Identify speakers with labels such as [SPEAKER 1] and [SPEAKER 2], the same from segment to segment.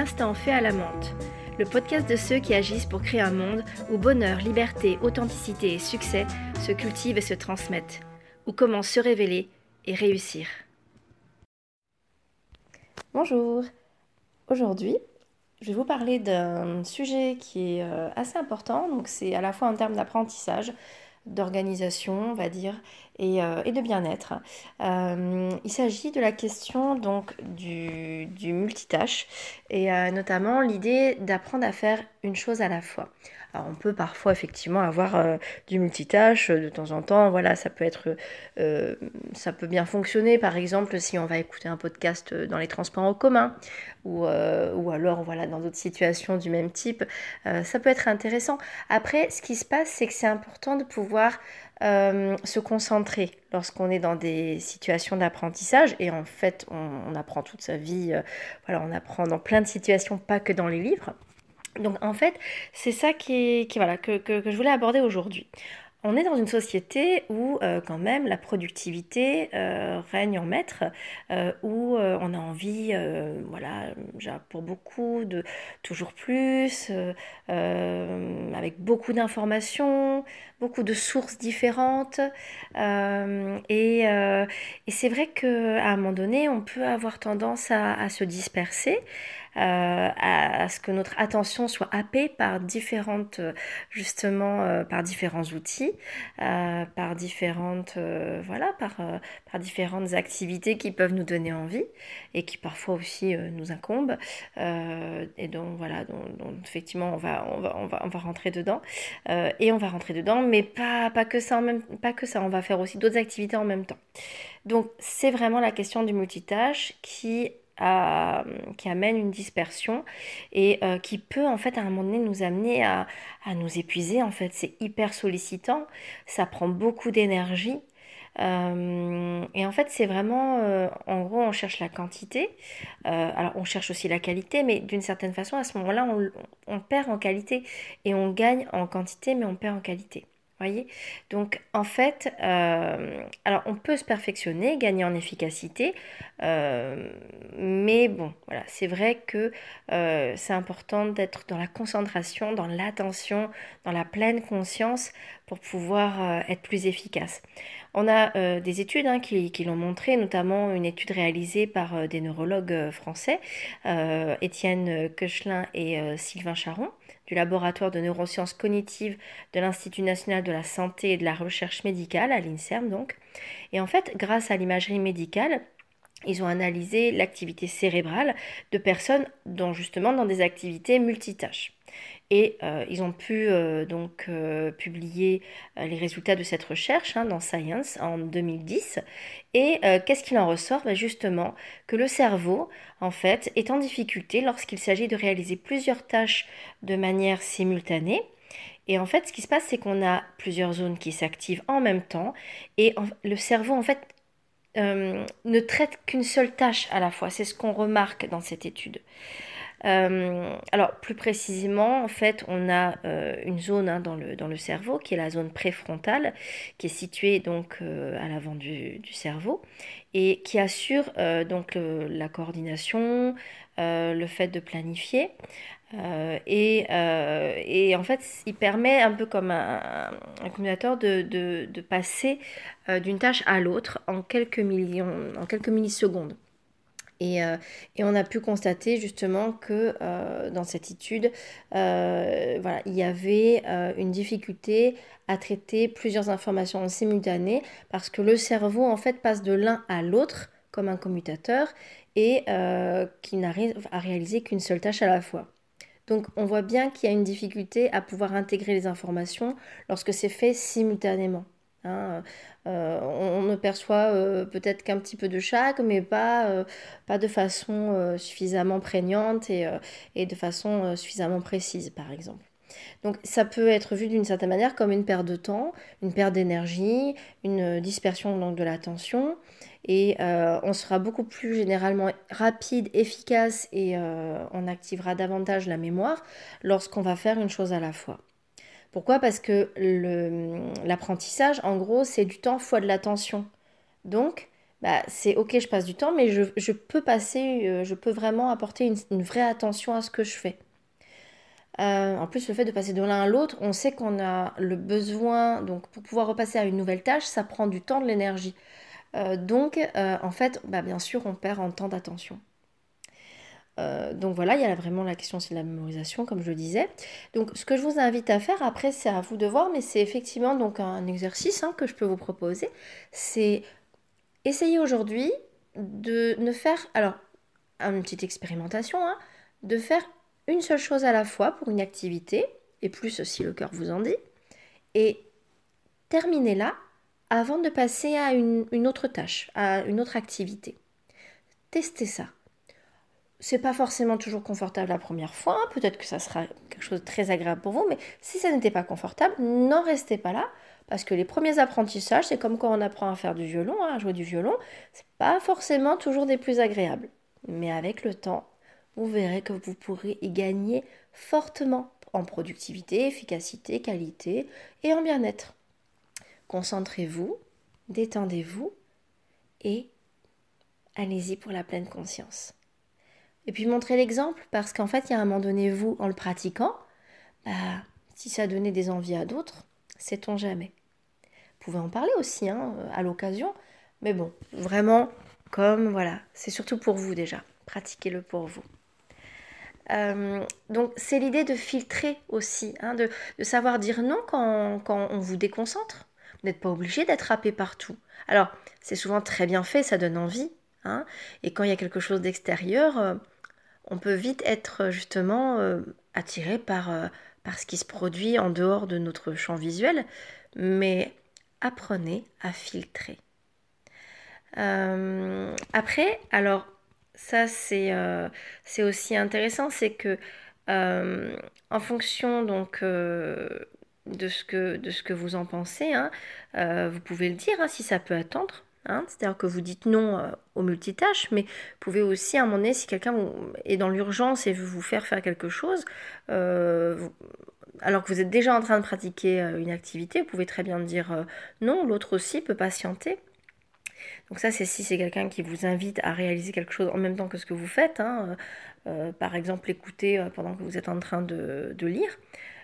[SPEAKER 1] L'Instant fait à la menthe, le podcast de ceux qui agissent pour créer un monde où bonheur, liberté, authenticité et succès se cultivent et se transmettent, où comment se révéler et réussir. Bonjour, aujourd'hui je vais vous parler d'un sujet qui est euh, assez important, donc c'est à la fois en termes d'apprentissage, d'organisation, on va dire, et, euh, de bien-être. Euh, il s'agit de la question donc du, multitâche et euh, notamment l'idée d'apprendre à faire une chose à la fois. Alors on peut parfois effectivement avoir du multitâche de temps en temps, voilà, ça peut être, ça peut bien fonctionner. Par exemple, si on va écouter un podcast dans les transports en commun ou, ou alors voilà dans d'autres situations du même type, ça peut être intéressant. Après, ce qui se passe, c'est que c'est important de pouvoir euh, se concentrer lorsqu'on est dans des situations d'apprentissage. Et en fait, on, apprend toute sa vie, euh, voilà, on apprend dans plein de situations, pas que dans les livres. Donc en fait, c'est ça qui, qui voilà, que, je voulais aborder aujourd'hui. On est dans une société où euh, quand même la productivité euh, règne en maître, euh, où on a envie, voilà, pour beaucoup de toujours plus, avec beaucoup d'informations, beaucoup de sources différentes. et, c'est vrai qu'à un moment donné, on peut avoir tendance à se disperser. Euh, à, ce que notre attention soit happée par différentes, euh, justement, euh, par différents outils, par différentes, voilà, par, par différentes activités qui peuvent nous donner envie et qui parfois aussi nous incombent. et donc voilà, donc, effectivement, on va, on va, on va, on va rentrer dedans et on va rentrer dedans, mais pas, pas que ça en même, pas que ça. On va faire aussi d'autres activités en même temps. Donc c'est vraiment la question du multitâche qui amène une dispersion et euh, qui peut en fait à un moment donné nous amener à, nous épuiser. En fait, c'est hyper sollicitant, ça prend beaucoup d'énergie. Euh, et en fait, c'est vraiment, euh, en gros, on cherche la quantité. alors, on cherche aussi la qualité, mais d'une certaine façon, à ce moment-là, on, on, perd en qualité et on gagne en quantité, mais on perd en qualité voyez? Donc en fait, euh, alors on peut se perfectionner, gagner en efficacité, euh, mais bon, voilà, c'est vrai que euh, c'est important d'être dans la concentration, dans l'attention, dans la pleine conscience pour pouvoir être plus efficace. On a des études hein, qui, l'ont montré, notamment une étude réalisée par des neurologues français, Étienne Koechlin et Sylvain Charon du laboratoire de neurosciences cognitives de l'Institut national de la santé et de la recherche médicale, à l'INSERM donc. Et en fait, grâce à l'imagerie médicale, ils ont analysé l'activité cérébrale de personnes dont justement dans des activités multitâches. Et euh, ils ont pu euh, donc euh, publier les résultats de cette recherche hein, dans Science en 2010. Et qu'est-ce qu'il en ressort? Ben, Justement que le cerveau, en fait, est en difficulté lorsqu'il s'agit de réaliser plusieurs tâches de manière simultanée. Et en fait, ce qui se passe, c'est qu'on a plusieurs zones qui s'activent en même temps. Et le cerveau, en fait, ne traite qu'une seule tâche à la fois. C'est ce qu'on remarque dans cette étude. Euh, alors plus précisément, en fait, on a euh, une zone hein, dans, le, dans le cerveau qui est la zone préfrontale, qui est située donc euh, à l'avant du, du, cerveau et qui assure donc la coordination, le fait de planifier. Et, et, en fait, il permet un peu comme un, un de, de, de passer d'une tâche à l'autre en quelques millions, en quelques millisecondes. Euh, et, on a pu constater justement que euh, dans cette étude, euh, il y avait une difficulté à traiter plusieurs informations en simultané parce que le cerveau en fait passe de l'un à l'autre comme un commutateur et qui n'arrive à réaliser qu'une seule tâche à la fois. Donc on voit bien qu'il y a une difficulté à pouvoir intégrer les informations lorsque c'est fait simultanément. Hein. Euh, on, ne perçoit euh, peut-être qu'un petit peu de chaque, mais pas, euh, pas de façon suffisamment prégnante et, et de façon suffisamment précise, par exemple. Donc ça peut être vu d'une certaine manière comme une perte de temps, une perte d'énergie, une dispersion donc, de l'attention. Et on sera beaucoup plus généralement rapide, efficace et on activera davantage la mémoire lorsqu'on va faire une chose à la fois. Pourquoi? Parce que l'apprentissage, en gros, c'est du temps fois de l'attention. Donc, bah, c'est ok, je passe du temps, mais je, peux passer, euh, je peux vraiment apporter une, vraie attention à ce que je fais. Euh, en plus, le fait de passer de l'un à l'autre, on sait qu'on a le besoin, donc pour pouvoir repasser à une nouvelle tâche, ça prend du temps, de l'énergie. Euh, donc, en fait, bah, bien sûr, on perd en temps d'attention. Donc voilà, il y a vraiment la question, de la mémorisation, comme je le disais. Donc ce que je vous invite à faire, après c'est à vous de voir, mais c'est effectivement donc un exercice hein, que je peux vous proposer. C'est essayez aujourd'hui de ne faire, alors, une petite expérimentation, hein, de faire une seule chose à la fois pour une activité, et plus si le cœur vous en dit, et terminez là avant de passer à une, autre tâche, à une autre activité. Testez ça. C'est pas forcément toujours confortable la première fois, hein, peut-être que ça sera quelque chose de très agréable pour vous, mais si ça n'était pas confortable, n'en restez pas là, parce que les premiers apprentissages, c'est comme quand on apprend à faire du violon, hein, à jouer du violon, c'est pas forcément toujours des plus agréables. Mais avec le temps, vous verrez que vous pourrez y gagner fortement en productivité, efficacité, qualité et en bien-être. Concentrez-vous, détendez-vous et allez-y pour la pleine conscience. Et puis montrez l'exemple parce qu'en fait, il y a un moment donné, vous, en le pratiquant, bah, si ça donnait des envies à d'autres, sait-on jamais pouvez en parler aussi hein, à l'occasion. Mais bon, vraiment, comme voilà, c'est surtout pour vous déjà. Pratiquez-le pour vous. Euh, donc c'est l'idée de filtrer aussi, hein, de, savoir dire non quand, on vous déconcentre. Vous n'êtes pas obligé d'être happé partout. Alors c'est souvent très bien fait, ça donne envie. Hein, et quand il y a quelque chose d'extérieur, euh, on peut vite être justement euh, attiré par, par ce qui se produit en dehors de notre champ visuel. Mais apprenez à filtrer. Euh, après, alors ça c'est aussi intéressant, c'est que euh, en fonction donc euh, de, ce que, de ce que vous en pensez, hein, vous pouvez le dire hein, si ça peut attendre. Hein. C'est-à-dire que vous dites non aux multitâches, mais vous pouvez aussi, à un moment donné, si quelqu'un est dans l'urgence et veut vous faire faire quelque chose, alors que vous êtes déjà en train de pratiquer euh, une activité, vous pouvez très bien dire euh, non, l'autre aussi peut patienter. Donc ça, c'est si c'est quelqu'un qui vous invite à réaliser quelque chose en même temps que ce que vous faites. Hein, euh, par exemple, écouter pendant que vous êtes en train de lire.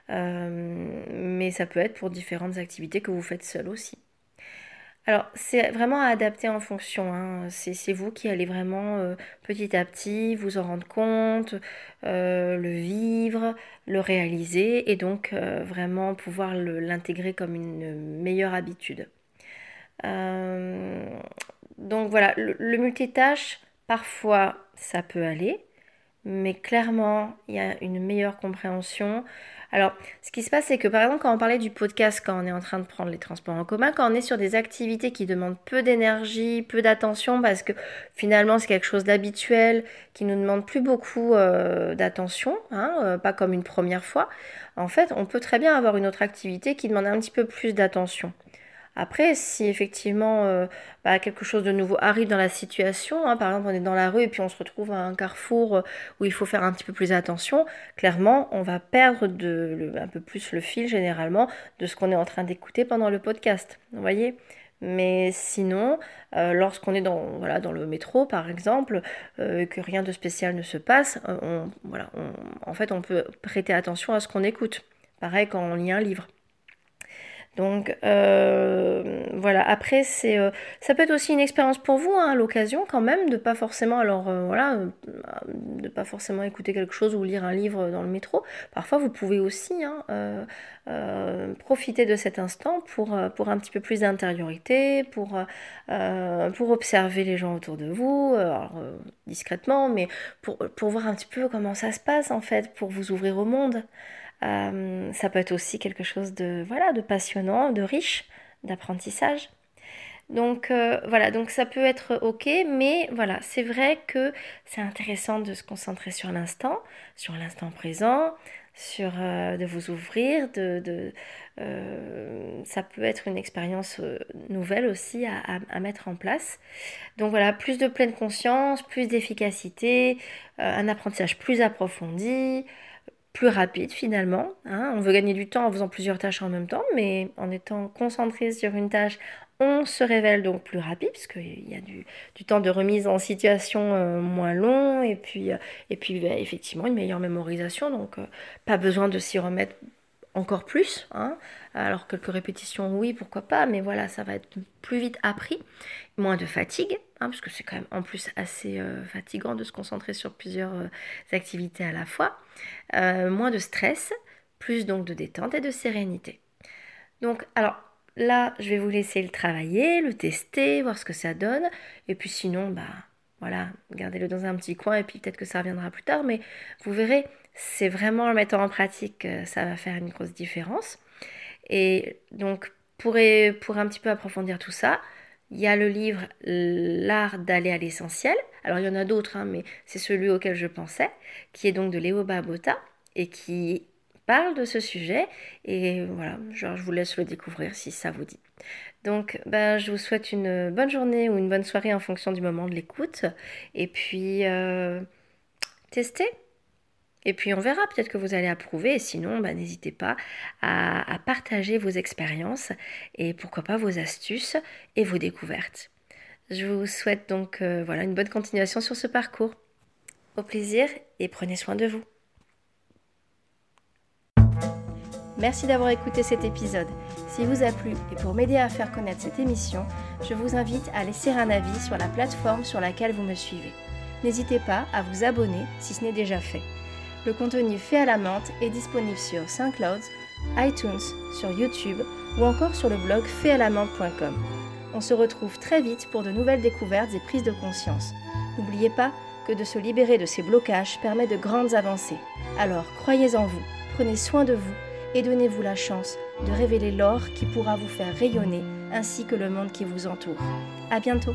[SPEAKER 1] mais ça peut être pour différentes activités que vous faites seul aussi. Alors, c'est vraiment à adapter en fonction. Hein. C'est vous qui allez vraiment euh, petit à petit vous en rendre compte, euh, le vivre, le réaliser et donc euh, vraiment pouvoir l'intégrer comme une meilleure habitude. donc voilà, le multitâche, parfois ça peut aller, mais clairement, il y a une meilleure compréhension. Alors, ce qui se passe, c'est que par exemple, quand on parlait du podcast, quand on est en train de prendre les transports en commun, quand on est sur des activités qui demandent peu d'énergie, peu d'attention, parce que finalement c'est quelque chose d'habituel, qui ne demande plus beaucoup euh, d'attention, hein, euh, pas comme une première fois, en fait, on peut très bien avoir une autre activité qui demande un petit peu plus d'attention. Après, si effectivement euh, bah, quelque chose de nouveau arrive dans la situation, hein, par exemple on est dans la rue et puis on se retrouve à un carrefour euh, où il faut faire un petit peu plus attention, clairement on va perdre un peu plus le fil généralement de ce qu'on est en train d'écouter pendant le podcast. Vous voyez? Mais sinon, euh, lorsqu'on est dans, le métro, par exemple, que rien de spécial ne se passe, voilà, en fait, on peut prêter attention à ce qu'on écoute. Pareil quand on lit un livre. Donc euh, voilà, après c'est euh, ça peut être aussi une expérience pour vous hein, l'occasion quand même de pas forcément alors euh, voilà de pas forcément écouter quelque chose ou lire un livre dans le métro. Parfois vous pouvez aussi hein, profiter de cet instant pour, pour un petit peu plus d'intériorité, pour, pour observer les gens autour de vous, alors, discrètement, mais pour, pour voir un petit peu comment ça se passe en fait, pour vous ouvrir au monde. Euh, ça peut être aussi quelque chose de, voilà, de passionnant, de riche, d'apprentissage. Donc euh, voilà, donc ça peut être ok, mais voilà, c'est vrai que c'est intéressant de se concentrer sur l'instant, sur l'instant présent, sur euh, de vous ouvrir, de, ça peut être une expérience nouvelle aussi à, à, mettre en place. Donc voilà, plus de pleine conscience, plus d'efficacité, un apprentissage plus approfondi, plus rapide finalement. Hein. On veut gagner du temps en faisant plusieurs tâches en même temps, mais en étant concentré sur une tâche On se révèle donc plus rapide, puisqu'il y a du, temps de remise en situation euh, moins long, et puis, euh, et puis bah, effectivement une meilleure mémorisation, donc euh, pas besoin de s'y remettre encore plus. Hein. Alors quelques répétitions, oui, pourquoi pas, mais voilà, ça va être plus vite appris. Moins de fatigue, hein, parce que c'est quand même en plus assez fatigant de se concentrer sur plusieurs activités à la fois. moins de stress, plus donc de détente et de sérénité. Donc, alors, Là, je vais vous laisser le travailler, le tester, voir ce que ça donne. Et puis sinon, bah voilà, gardez-le dans un petit coin et puis peut-être que ça reviendra plus tard. Mais vous verrez, c'est vraiment en mettant en pratique que ça va faire une grosse différence. Et donc, pour, pour un petit peu approfondir tout ça, il y a le livre L'art d'aller à l'essentiel. Alors, il y en a d'autres, hein, mais c'est celui auquel je pensais, qui est donc de Léo Babota et qui parle de ce sujet. Et voilà, je vous laisse le découvrir si ça vous dit. Donc, ben, je vous souhaite une bonne journée ou une bonne soirée en fonction du moment de l'écoute. Et puis, euh, testez. Et puis on verra, peut-être que vous allez approuver, et sinon, ben, n'hésitez pas à, partager vos expériences et pourquoi pas vos astuces et vos découvertes. Je vous souhaite donc euh, voilà, une bonne continuation sur ce parcours. Au plaisir et prenez soin de vous. Merci d'avoir écouté cet épisode. S'il vous a plu et pour m'aider à faire connaître cette émission, je vous invite à laisser un avis sur la plateforme sur laquelle vous me suivez. N'hésitez pas à vous abonner si ce n'est déjà fait. Le contenu fait à la menthe est disponible sur SoundCloud, iTunes, sur YouTube ou encore sur le blog faitalamante.com. On se retrouve très vite pour de nouvelles découvertes et prises de conscience. N'oubliez pas que de se libérer de ces blocages permet de grandes avancées. Alors croyez en vous, prenez soin de vous et donnez-vous la chance de révéler l'or qui pourra vous faire rayonner ainsi que le monde qui vous entoure. À bientôt!